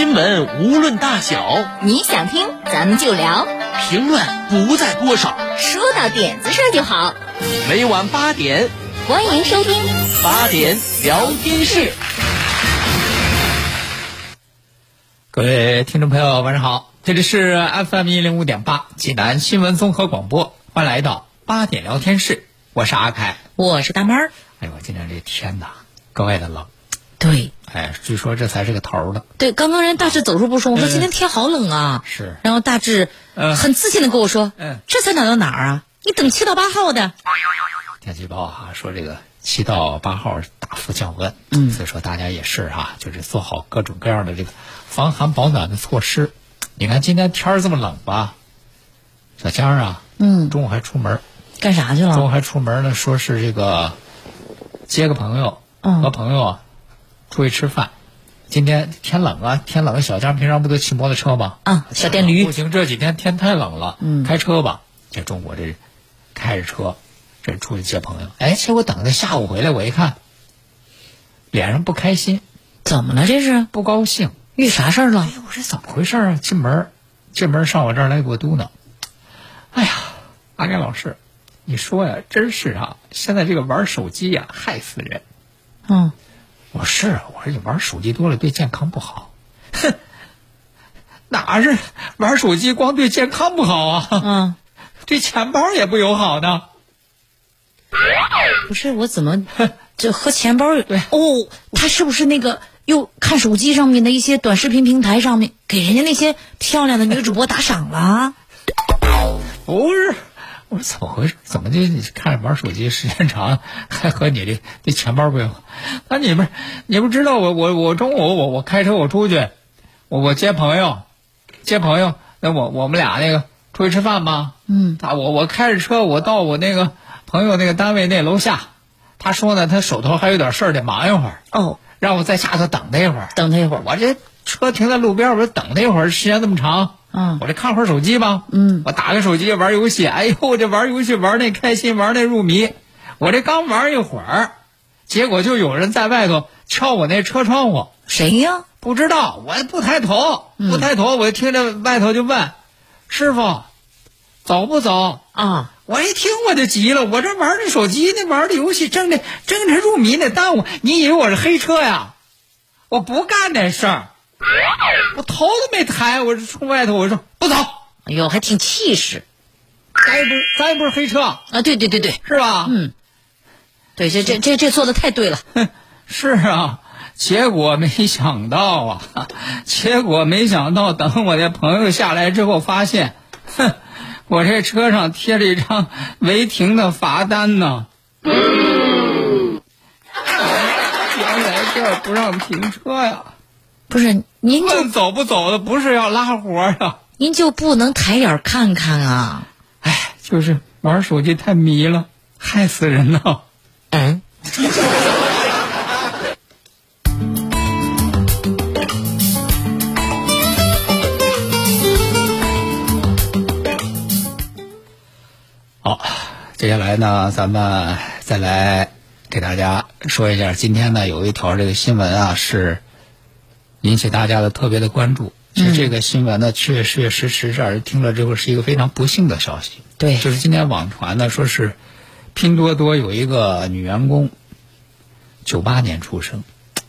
新闻无论大小，你想听咱们就聊，评论不在多少，说到点子上就好。每晚八点，欢迎收听。八点聊天室。各位听众朋友，晚上好，这里是 FM 一零五点八济南新闻综合广播，欢迎来到八点聊天室，我是阿凯，我是大妹儿。哎呦，今天这天呐，格外的冷。对，哎，据说这才是个头儿呢。对，刚刚人大志走出不说，我说今天天好冷啊。是。然后大志很自信的跟我说：“嗯，这才哪到哪儿啊？你等七到八号的。”天气预报啊，说这个七到八号大幅降温。嗯。所以说大家也是哈，就是做好各种各样的这个防寒保暖的措施。你看今天天儿这么冷吧，小江啊，嗯，中午还出门。干啥去了？中午还出门呢，说是这个接个朋友，嗯，和朋友啊。出去吃饭，今天天冷啊，天冷。小江平常不都骑摩托车吗？啊，小电驴。不行，这几天天太冷了。嗯，开车吧。这中午这开着车，这出去接朋友。哎，结果等他下午回来，我一看，脸上不开心。怎么了？这是不高兴？遇啥事儿了？哎呦，我这怎么回事啊？进门，进门上我这儿来给我嘟囔。哎呀，阿甘老师，你说呀，真是啊，现在这个玩手机呀，害死人。嗯。我是啊，我说你玩手机多了对健康不好，哼，哪是玩手机光对健康不好啊？嗯，对钱包也不友好呢。不是我怎么这和钱包对哦？他是不是那个又看手机上面的一些短视频平台上面给人家那些漂亮的女主播打赏了？不是。我说怎么回事？怎么就你看着玩手机时间长，还和你这这钱包不友好？那你们你不知道我我我中午我我开车我出去，我我接朋友，接朋友，那我我们俩那个出去吃饭吗？嗯，他我我开着车我到我那个朋友那个单位那楼下，他说呢他手头还有点事儿得忙一会儿哦，让我在下头等他一会儿，等他一会儿。我这车停在路边，我说等他一会儿，时间这么长。嗯，我这看会儿手机吧。嗯，我打开手机玩游戏，哎呦，这玩游戏玩那开心，玩那入迷。我这刚玩一会儿，结果就有人在外头敲我那车窗户。谁呀？不知道，我不抬头，不抬头，我听着外头就问：“师傅，走不走？”啊，我一听我就急了，我这玩着手机呢，玩着游戏，正着正着入迷呢，耽误。你以为我是黑车呀？我不干那事儿。我头都没抬，我冲外头我说不走。哎呦，还挺气势。咱也不是咱也不是黑车啊，对对对对，是吧？嗯，对，这这这这做的太对了。是啊，结果没想到啊，结果没想到，等我的朋友下来之后，发现，哼，我这车上贴了一张违停的罚单呢。原来这儿不让停车呀。不是，您就走不走的，不是要拉活呀？您就不能抬眼看看啊？哎，就是玩手机太迷了，害死人了。嗯。好，接下来呢，咱们再来给大家说一下，今天呢有一条这个新闻啊是。引起大家的特别的关注。其实这个新闻呢，确确实实让人听了之后是一个非常不幸的消息。对，就是今天网传呢，说是拼多多有一个女员工，九八年出生，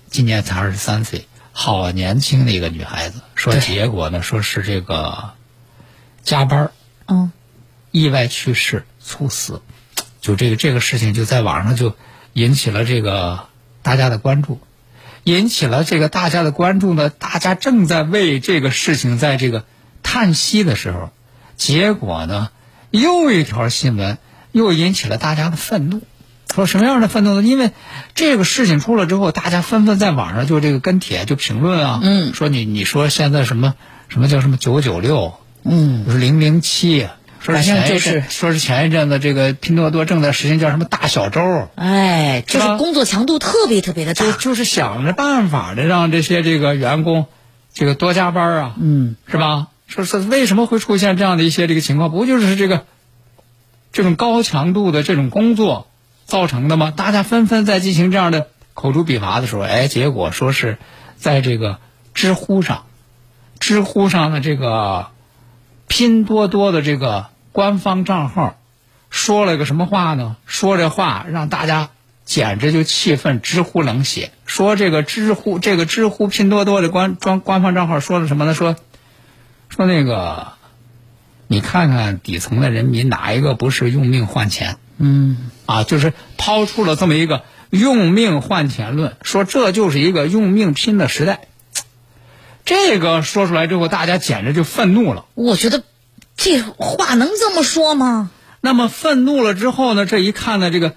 今年才二十三岁，好年轻的一个女孩子。说结果呢，说是这个加班，嗯，意外去世，猝死。就这个这个事情，就在网上就引起了这个大家的关注。引起了这个大家的关注呢，大家正在为这个事情在这个叹息的时候，结果呢，又一条新闻又引起了大家的愤怒。说什么样的愤怒呢？因为这个事情出了之后，大家纷纷在网上就这个跟帖就评论啊，嗯说你你说现在什么什么叫什么九九六，嗯，说零零七，说前一就是阵说是前一阵子这个拼多多正在实行叫什么大小周，哎，就是工作强度特别特别的大就。就是想着办法的让这些这个员工这个多加班啊，嗯，是吧？说是为什么会出现这样的一些这个情况？不就是这个这种高强度的这种工作造成的吗？大家纷纷在进行这样的口诛笔伐的时候，哎，结果说是在这个知乎上，知乎上的这个拼多多的这个官方账号说了个什么话呢？说这话让大家简直就气愤，直呼冷血。说这个知乎这个知乎拼多多的官官官方账号说了什么呢？说说那个，你看看底层的人民哪一个不是用命换钱？嗯，啊，就是抛出了这么一个用命换钱论，说这就是一个用命拼的时代。这个说出来之后，大家简直就愤怒了。我觉得这话能这么说吗？那么愤怒了之后呢，这一看呢，这个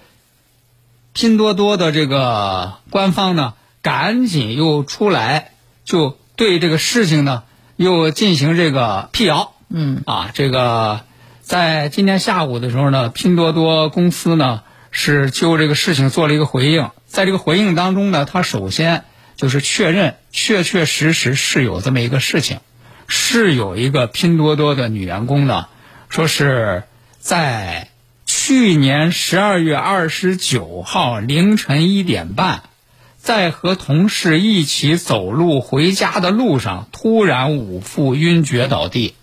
拼多多的这个官方呢，赶紧又出来，就对这个事情呢，又进行这个辟谣。嗯，啊，这个在今天下午的时候呢，拼多多公司呢是就这个事情做了一个回应。在这个回应当中呢，他首先就是确认确确实实是有这么一个事情，是有一个拼多多的女员工呢，说是在去年十二月二十九号凌晨一点半，在和同事一起走路回家的路上，突然五腹晕厥倒地。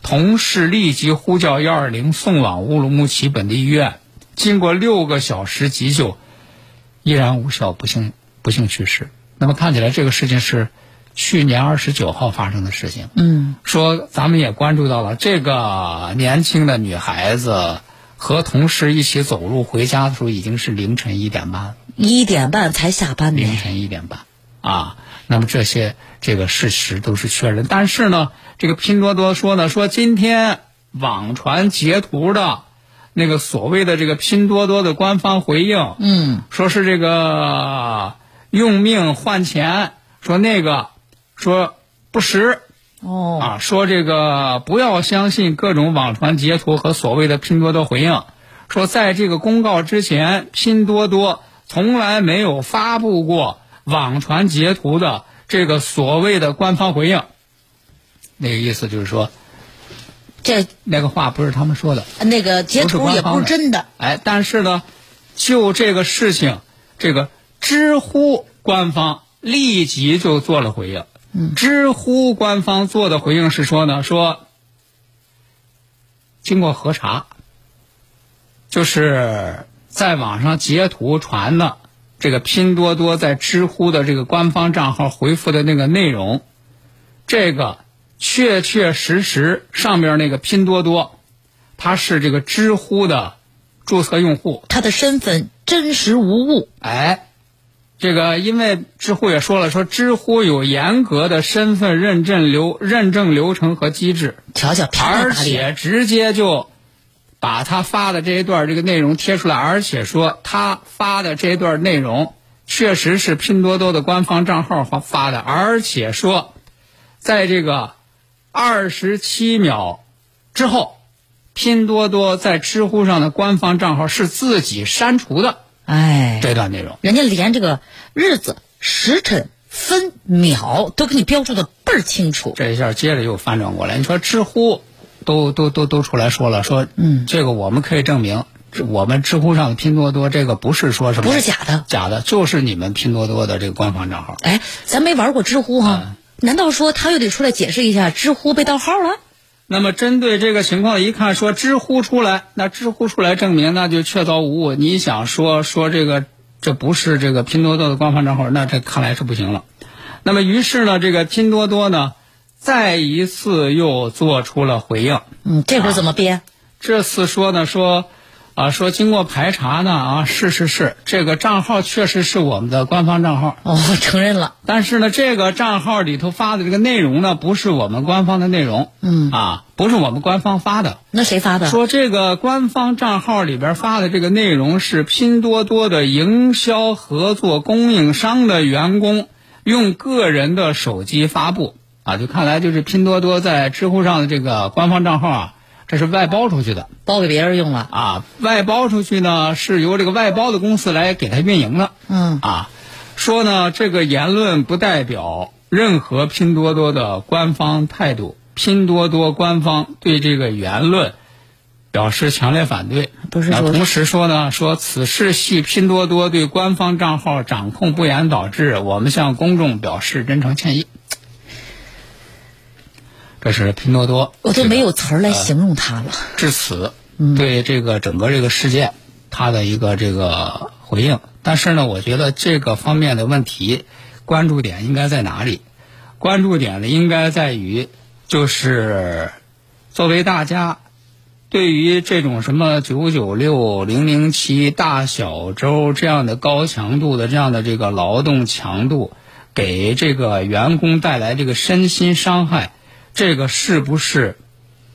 同事立即呼叫幺二零送往乌鲁木齐本地医院，经过六个小时急救，依然无效，不幸不幸去世。那么看起来这个事情是去年二十九号发生的事情。嗯，说咱们也关注到了这个年轻的女孩子和同事一起走路回家的时候，已经是凌晨一点半了。一点半才下班呢。凌晨一点半啊。那么这些这个事实都是确认，但是呢，这个拼多多说呢，说今天网传截图的那个所谓的这个拼多多的官方回应，嗯，说是这个用命换钱，说那个说不实。哦，啊，说这个不要相信各种网传截图和所谓的拼多多回应。说在这个公告之前，拼多多从来没有发布过网传截图的这个所谓的官方回应。那个意思就是说，这那个话不是他们说的，那个截图也不是真的。哎，但是呢，就这个事情，这个知乎官方立即就做了回应。嗯，知乎官方做的回应是说呢，说经过核查，就是在网上截图传的这个拼多多在知乎的这个官方账号回复的那个内容，这个确确实实上面那个拼多多，他是这个知乎的注册用户，他的身份真实无误。哎，这个因为知乎也说了，说知乎有严格的身份认证流认证流程和机制，而。且直接就把他发的这一段这个内容贴出来，而且说他发的这一段内容确实是拼多多的官方账号发发的，而且说在这个二十七秒之后，拼多多在知乎上的官方账号是自己删除的哎，这段内容。人家连这个日子、时辰、分秒都给你标注的倍儿清楚。这一下接着又翻转过来，你说知乎都都都都出来说了，说嗯这个我们可以证明，这我们知乎上的拼多多这个不是说什么不是假的假的就是你们拼多多的这个官方账号。哎，咱没玩过知乎哈，嗯难道说他又得出来解释一下知乎被盗号了？那么针对这个情况，一看说知乎出来，那知乎出来证明那就确凿无误。你想说说这个这不是这个拼多多的官方账号，那这看来是不行了。那么于是呢，这个拼多多呢再一次又做出了回应。嗯，这会儿怎么编？这次说呢说，啊，说经过排查呢，啊，是是是，这个账号确实是我们的官方账号，哦，承认了。但是呢，这个账号里头发的这个内容呢，不是我们官方的内容，嗯啊，不是我们官方发的。那谁发的？说这个官方账号里边发的这个内容是拼多多的营销合作供应商的员工用个人的手机发布啊，就看来就是拼多多在知乎上的这个官方账号啊，这是外包出去的包给别人用了。啊，外包出去呢是由这个外包的公司来给他运营的嗯，啊，说呢这个言论不代表任何拼多多的官方态度，拼多多官方对这个言论。表示强烈反对。不是那同时说呢，说此事系拼多多对官方账号掌控不严导致，我们向公众表示真诚歉意。这是拼多多，我都没有词儿来形容它了。至此嗯对这个整个这个事件，它的一个这个回应。但是呢，我觉得这个方面的问题，关注点应该在哪里？关注点呢，应该在于，就是作为大家对于这种什么九九六、零零七、大小周这样的高强度的这样的这个劳动强度，给这个员工带来这个身心伤害，这个是不是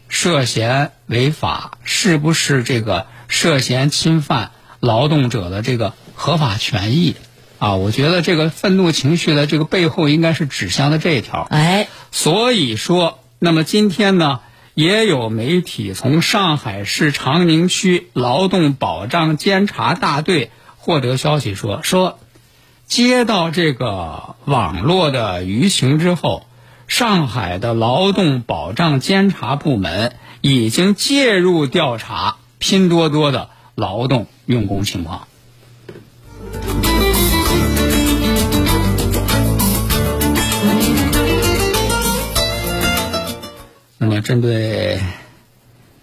涉嫌违法？是不是这个涉嫌侵犯劳动者的这个合法权益？啊，我觉得这个愤怒情绪的这个背后应该是指向的这一条。哎，所以说，那么今天呢，也有媒体从上海市长宁区劳动保障监察大队获得消息说，说接到这个网络的舆情之后，上海的劳动保障监察部门已经介入调查拼多多的劳动用工情况。那么，针对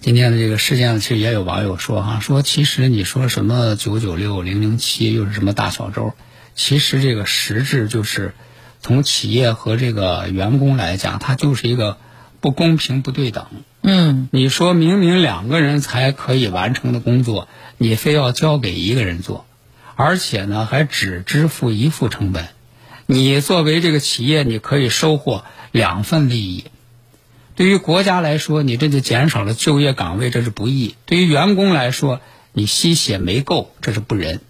今天的这个事件，其实也有网友说哈，说其实你说什么九九六、零零七，又是什么大小周，其实这个实质就是从企业和这个员工来讲，它就是一个不公平、不对等。嗯，你说明明两个人才可以完成的工作，你非要交给一个人做，而且呢还只支付一付成本，你作为这个企业，你可以收获两份利益。对于国家来说，你这就减少了就业岗位，这是不义；对于员工来说，你吸血没够，这是不仁。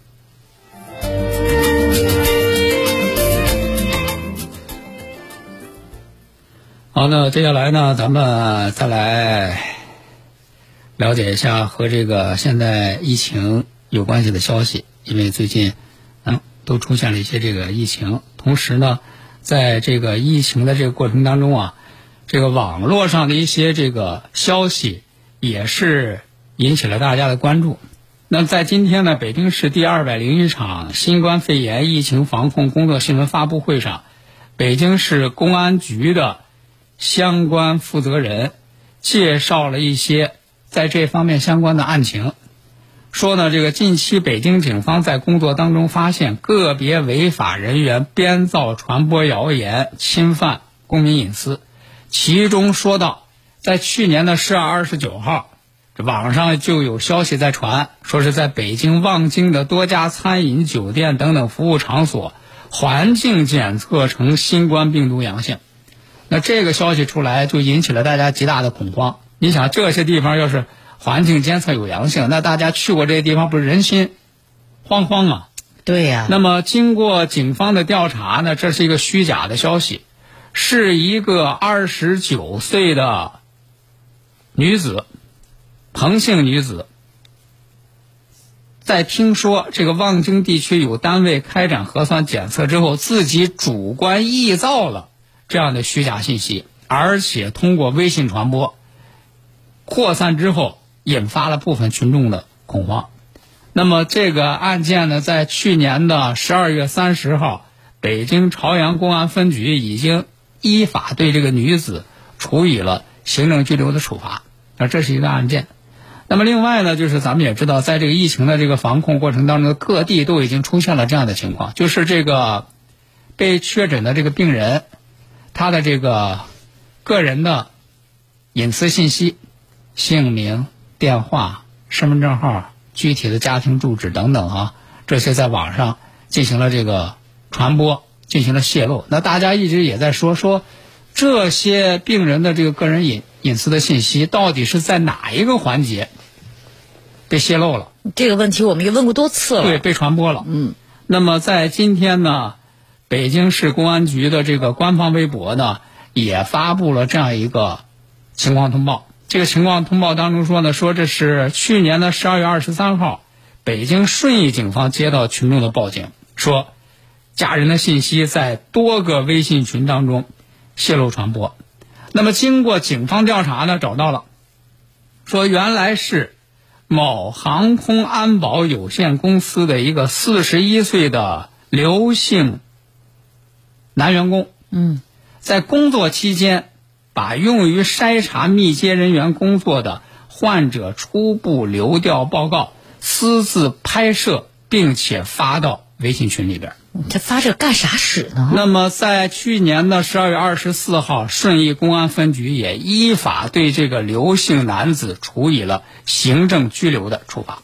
好，那接下来呢，咱们再来了解一下和这个现在疫情有关系的消息，因为最近嗯都出现了一些这个疫情，同时呢，在这个疫情的这个过程当中啊，这个网络上的一些这个消息也是引起了大家的关注。那在今天呢，北京市第二百零一场新冠肺炎疫情防控工作新闻发布会上，北京市公安局的相关负责人介绍了一些在这方面相关的案情，说呢，这个近期北京警方在工作当中发现个别违法人员编造、传播谣言，侵犯公民隐私。其中说到，在去年的十二二十九号，网上就有消息在传，说是在北京望京的多家餐饮、酒店等等服务场所，环境检测呈新冠病毒阳性。那这个消息出来，就引起了大家极大的恐慌。你想，这些地方要是环境监测有阳性，那大家去过这些地方，不是人心惶惶啊？对呀、那么，经过警方的调查呢，这是一个虚假的消息，是一个二十九岁的女子，彭姓女子，在听说这个望京地区有单位开展核酸检测之后，自己主观臆造了这样的虚假信息，而且通过微信传播，扩散之后，引发了部分群众的恐慌。那么这个案件呢，在去年的十二月三十号，北京朝阳公安分局已经依法对这个女子处以了行政拘留的处罚。那这是一个案件。那么另外呢，就是咱们也知道，在这个疫情的这个防控过程当中，各地都已经出现了这样的情况，就是这个被确诊的这个病人，他的这个个人的隐私信息、姓名、电话、身份证号、具体的家庭住址等等啊，这些在网上进行了这个传播，进行了泄露。那大家一直也在说说，这些病人的这个个人隐隐私的信息到底是在哪一个环节被泄露了？这个问题我们也问过多次了。对，被传播了。嗯。那么在今天呢，北京市公安局的这个官方微博呢，也发布了这样一个情况通报。这个情况通报当中说呢，说这是去年的十二月二十三号，北京顺义警方接到群众的报警，说家人的信息在多个微信群当中泄露传播。那么经过警方调查呢，找到了，说原来是。某航空安保有限公司的一个四十一岁的刘姓男员工，嗯，在工作期间，把用于筛查密接人员工作的患者初步流调报告私自拍摄，并且发到微信群里边。这发这干啥使呢？那么，在去年的十二月二十四号，顺义公安分局也依法对这个刘姓男子处以了行政拘留的处罚。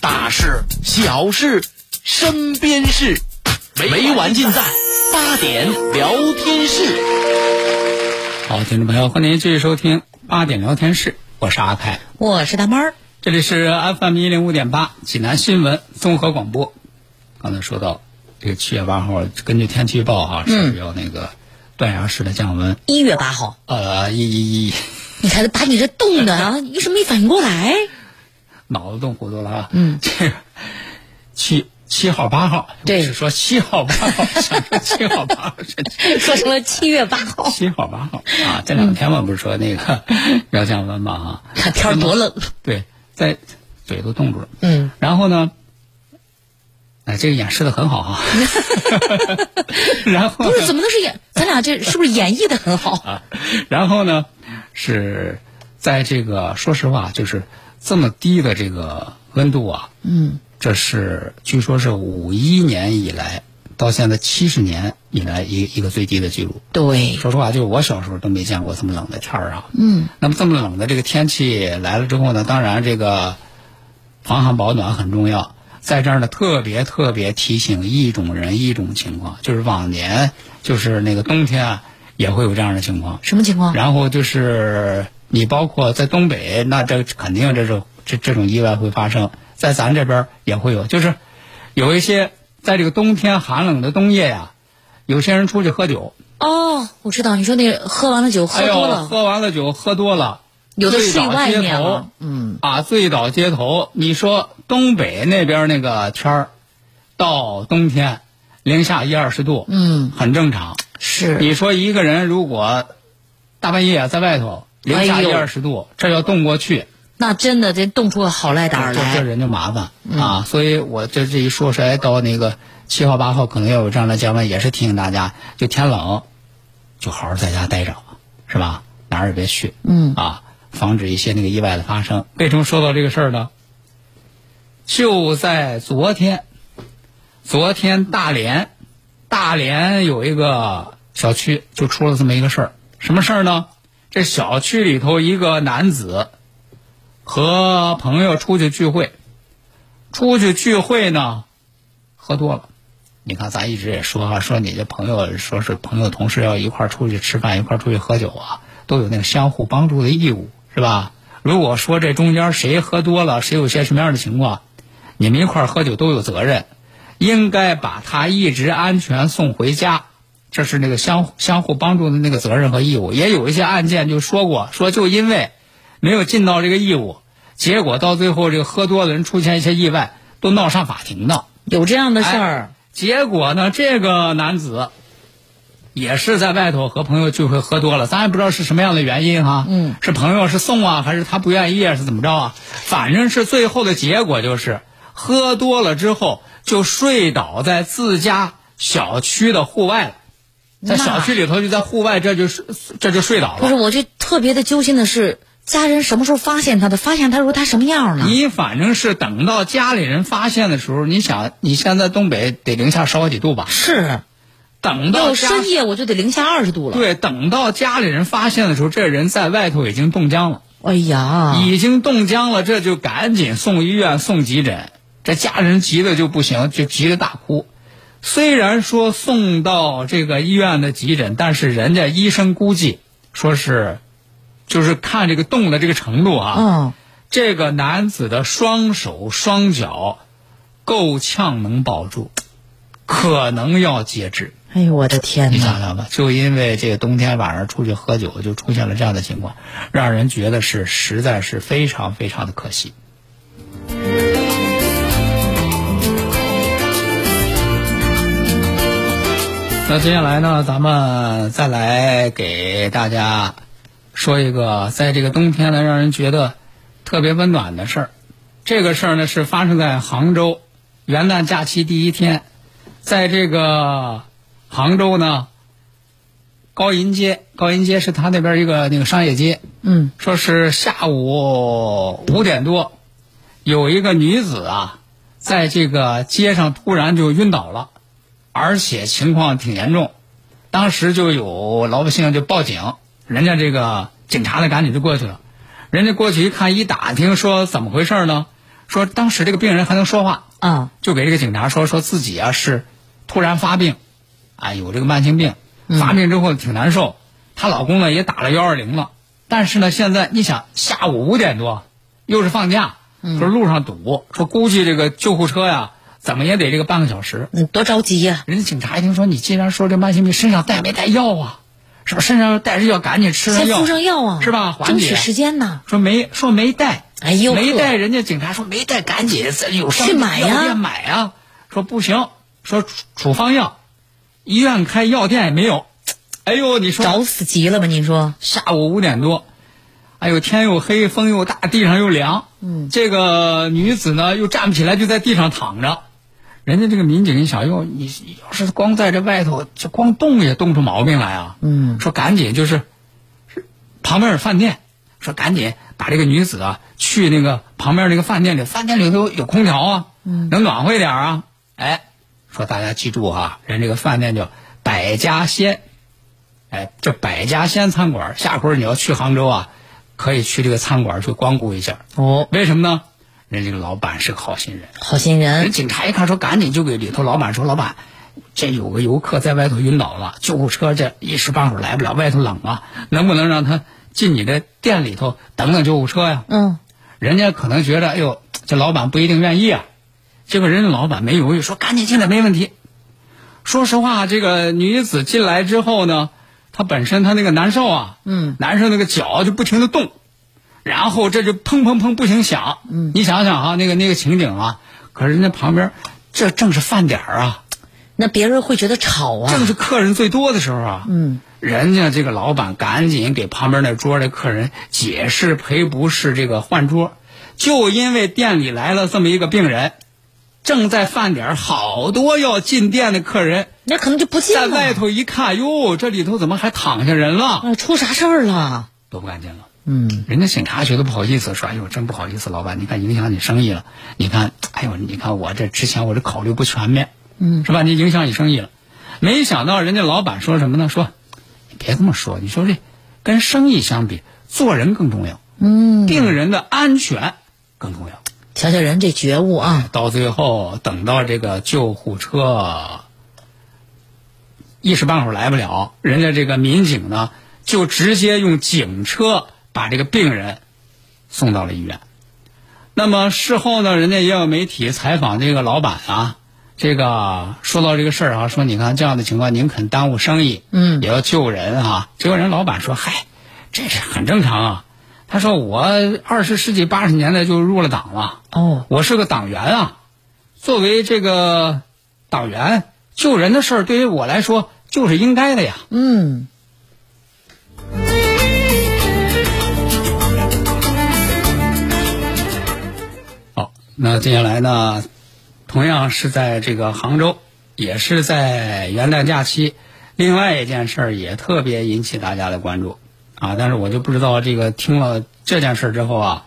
大事小事身边事，没完尽在八点聊天室。好，听众朋友，欢迎您继续收听八点聊天室，我是阿凯，我是大猫儿，这里是 FM 一零五点八济南新闻综合广播。刚才说到这个七月八号，根据天气预报哈，是要那个断崖式的降温。一月八号，呃，一一一，你看把你这冻的啊，你是没反应过来。脑子冻糊涂了啊！嗯，这个七七号八号，对，是说七号八号，想说七号八号，说成了七月八号。七号八号啊，这两天嘛，不是说那个要降温嘛啊？看天多冷。对，在嘴都冻住了。嗯，然后呢？哎，这个演示的很好啊。然后不是怎么能是演？咱俩这是不是演绎的很好啊？然后呢？是在这个说实话，就是。这么低的这个温度啊，嗯，这是据说是五一年以来到现在七十年以来一一个最低的记录。对，说实话，就我小时候都没见过这么冷的天儿啊。嗯，那么这么冷的这个天气来了之后呢，当然这个防寒保暖很重要。在这儿呢，特别特别提醒一种人一种情况，就是往年就是那个冬天啊也会有这样的情况。什么情况？然后就是。你包括在东北，那这肯定这种这这种意外会发生，在咱这边也会有，就是有一些在这个冬天寒冷的冬夜呀，有些人出去喝酒。哦，我知道，你说那个喝完了酒喝多了，喝完了酒喝多了，有的睡外面了，嗯，啊，醉倒街头。你说东北那边那个天儿，到冬天零下一二十度，嗯，很正常。是，你说一个人如果大半夜在外头。零下一二十度，这要冻过去，那真的得冻出个好赖胆来，这人就麻烦啊！所以我这这一说是，哎，到那个七号八号可能要有这样的降温，也是提醒大家，就天冷，就好好在家待着，是吧？哪儿也别去，嗯啊，防止一些那个意外的发生。为什么说到这个事儿呢？就在昨天，昨天大连，大连有一个小区就出了这么一个事儿，什么事儿呢？这小区里头一个男子和朋友出去聚会，出去聚会呢，喝多了。你看，咱一直也说啊，说你这朋友说是朋友同事要一块出去吃饭，一块出去喝酒啊，都有那个相互帮助的义务，是吧？如果说这中间谁喝多了，谁有些什么样的情况，你们一块喝酒都有责任，应该把他一直安全送回家。这是那个相相互帮助的那个责任和义务，也有一些案件就说过，说就因为没有尽到这个义务，结果到最后这个喝多的人出现一些意外，都闹上法庭的。有这样的事儿，结果呢，这个男子也是在外头和朋友聚会喝多了，咱也不知道是什么样的原因哈。嗯，是朋友是送啊，还是他不愿意啊，是怎么着啊？反正是最后的结果就是喝多了之后就睡倒在自家小区的户外了，在小区里头就在户外这就睡这就睡倒了不是，我就特别的揪心的是，家人什么时候发现他的？发现他时候他什么样了？你反正是等到家里人发现的时候，你想你现在东北得零下十好几度吧？是，等到深夜我就得零下二十度了。，对，等到家里人发现的时候，这人在外头已经冻僵了，哎呀，已经冻僵了，这就赶紧送医院送急诊。这家人急的就不行，就急得大哭。虽然说送到这个医院的急诊，但是人家医生估计说是，就是看这个冻的这个程度啊，嗯，这个男子的双手双脚够呛能保住，可能要截肢。哎呦我的天你！想想吧，就因为这个冬天晚上出去喝酒，就出现了这样的情况，让人觉得是实在是非常非常的可惜。那接下来呢，咱们再来给大家说一个在这个冬天呢，让人觉得特别温暖的事儿。这个事儿呢是发生在杭州元旦假期第一天，在这个杭州呢，高银街，高银街是他那边一个那个商业街，嗯，说是下午五点多，有一个女子啊，在这个街上突然就晕倒了，而且情况挺严重，当时就有老百姓就报警，人家这个警察呢赶紧就过去了，人家过去一看一打听说怎么回事呢？说当时这个病人还能说话，嗯，就给这个警察说说自己啊是突然发病，啊有这个慢性病，发病之后挺难受。她老公呢也打了幺二零了，但是呢现在你想下午五点多，又是放假，说路上堵，说估计这个救护车呀怎么也得这个半个小时。嗯，多着急呀！人家警察一听说你既然说这慢性病，身上带没带药啊？是吧？身上带着药赶紧吃上药，先敷上药啊，是吧？争取时间呢。说没说没带，哎呦没带，人家警察说没带，赶紧咱有上去买呀药店买啊。说不行，说处处方药，医院开药店也没有。哎呦，你说找死急了吧？你说，下午五点多，哎呦天又黑，风又大，地上又凉。嗯，这个女子呢又站不起来，就在地上躺着。人家这个民警一想，哟，你要是光在这外头，就光冻也冻出毛病来啊。嗯，说赶紧就是旁边有饭店，说赶紧把这个女子啊去那个旁边那个饭店里，饭店里头有空调啊，嗯能暖和一点啊。哎，说大家记住啊，人这个饭店叫百家鲜，哎，这百家鲜餐馆，下回你要去杭州啊，可以去这个餐馆去光顾一下。哦，为什么呢？人这个老板是个好心人，好心人人，警察一看说，赶紧就给里头老板说，老板，这有个游客在外头晕倒了，救护车这一时半会儿来不了，外头冷啊，能不能让他进你的店里头等等救护车呀？嗯，人家可能觉得，哎呦，这老板不一定愿意啊。结果人家老板没犹豫，说赶紧进来，没问题。说实话，这个女子进来之后呢，她本身她那个难受啊，嗯，难受那个脚就不停的动，然后这就砰砰砰不停响，嗯，你想想啊，那个那个情景啊，可是人家旁边这正是饭点儿啊，那别人会觉得吵啊。正是客人最多的时候啊，嗯，人家这个老板赶紧给旁边那桌的客人解释赔不是这个换桌，就因为店里来了这么一个病人，正在饭点儿，好多要进店的客人那可能就不进了。在外头一看，哟，这里头怎么还躺下人了？啊，出啥事儿了？都不敢进了。嗯，人家警察觉得不好意思，说：“哎呦，真不好意思，老板，你看影响你生意了。你看，哎呦，你看我这之前我这考虑不全面，嗯，是吧？你影响你生意了。没想到人家老板说什么呢？说，你别这么说，你说这跟生意相比，做人更重要，嗯，病人的安全更重要。瞧瞧人这觉悟啊！到最后，等到这个救护车一时半会儿来不了，人家这个民警呢，就直接用警车把这个病人送到了医院。那么事后呢，人家也有媒体采访这个老板啊，这个说到这个事儿啊，说你看这样的情况，您肯耽误生意，嗯也要救人啊。结果人老板说，嗨，这是很正常啊。他说我二十世纪八十年代就入了党了，哦，我是个党员啊。作为这个党员，救人的事儿对于我来说就是应该的呀。嗯，那接下来呢，同样是在这个杭州，也是在元旦假期，另外一件事儿也特别引起大家的关注啊。但是我就不知道这个听了这件事儿之后啊，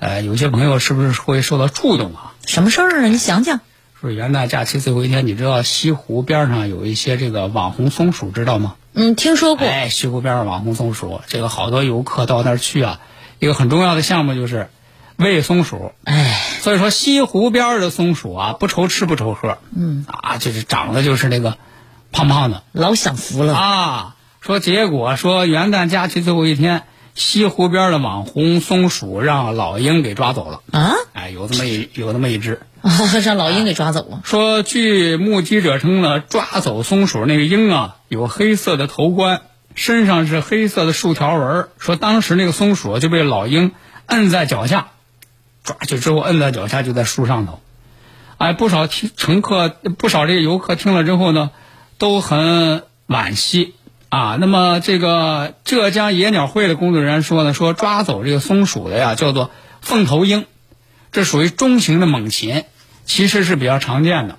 呃，有些朋友是不是会受到触动啊？什么事儿啊？你想想。说元旦假期最后一天，你知道西湖边上有一些这个网红松鼠，知道吗？嗯，听说过。哎，西湖边上网红松鼠，这个好多游客到那儿去啊，一个很重要的项目就是喂松鼠。哎，所以说西湖边的松鼠啊，不愁吃不愁喝，嗯啊，就是长得就是那个胖胖的老享福了。啊。说结果说元旦假期最后一天，西湖边的网红松鼠让老鹰给抓走了。啊，哎，有这么一有那么一只。啊 让老鹰给抓走了。说，据目击者称呢，抓走松鼠那个鹰啊，有黑色的头冠，身上是黑色的竖条纹。说当时那个松鼠就被老鹰摁在脚下，抓去之后摁在脚下就在树上头。哎，不少听乘客，不少这个游客听了之后呢，都很惋惜啊。那么这个浙江野鸟会的工作人员说呢，说抓走这个松鼠的呀，叫做凤头鹰。这属于中型的猛禽，其实是比较常见的。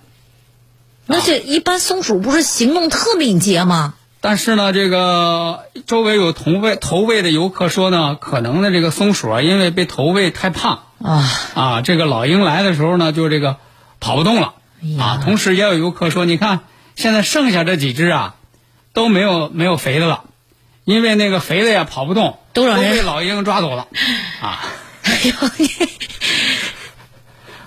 那这一般松鼠不是行动特敏捷吗？但是呢，这个周围有同位投喂的游客说呢，可能呢这个松鼠啊，因为被投喂太胖啊啊，这个老鹰来的时候呢，就这个跑不动了啊。同时也有游客说，你看现在剩下这几只啊，都没有没有肥的了，因为那个肥的呀跑不动，都让人被老鹰抓走了 啊。哎呦，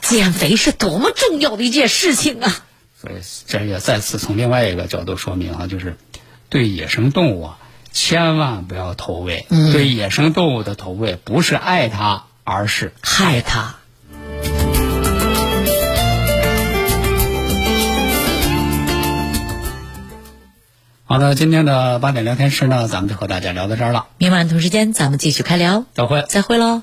减肥是多么重要的一件事情啊！所以这也再次从另外一个角度说明啊，就是对野生动物啊，千万不要投喂。嗯对野生动物的投喂，不是爱它，而是害它。好的，今天的八点聊天室呢，咱们就和大家聊到这儿了，明晚同时间咱们继续开聊，再会。再会喽。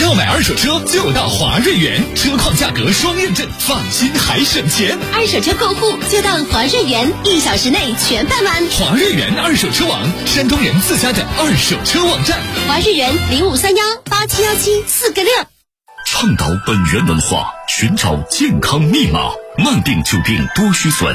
要买二手车就到华瑞源，车况价格双认证，放心还省钱。二手车过户就到华瑞源，一小时内全办完。华瑞源二手车网，山东人自家的二手车网站。华瑞源零五三幺八七幺七四个六。倡导本源文化，寻找健康密码，慢病久病多虚损。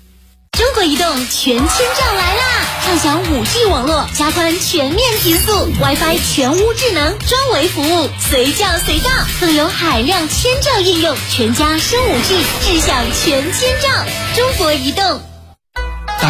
中国移动全千兆来啦！畅享五 G 网络，加宽全面提速，WiFi 全屋智能专为服务，随叫随到，更有海量千兆应用，全家升五 G，智享全千兆。中国移动。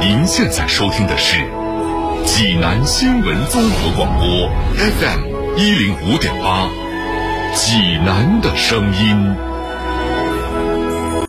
您现在收听的是济南新闻综合广播 FM 一零五点八，济南的声音。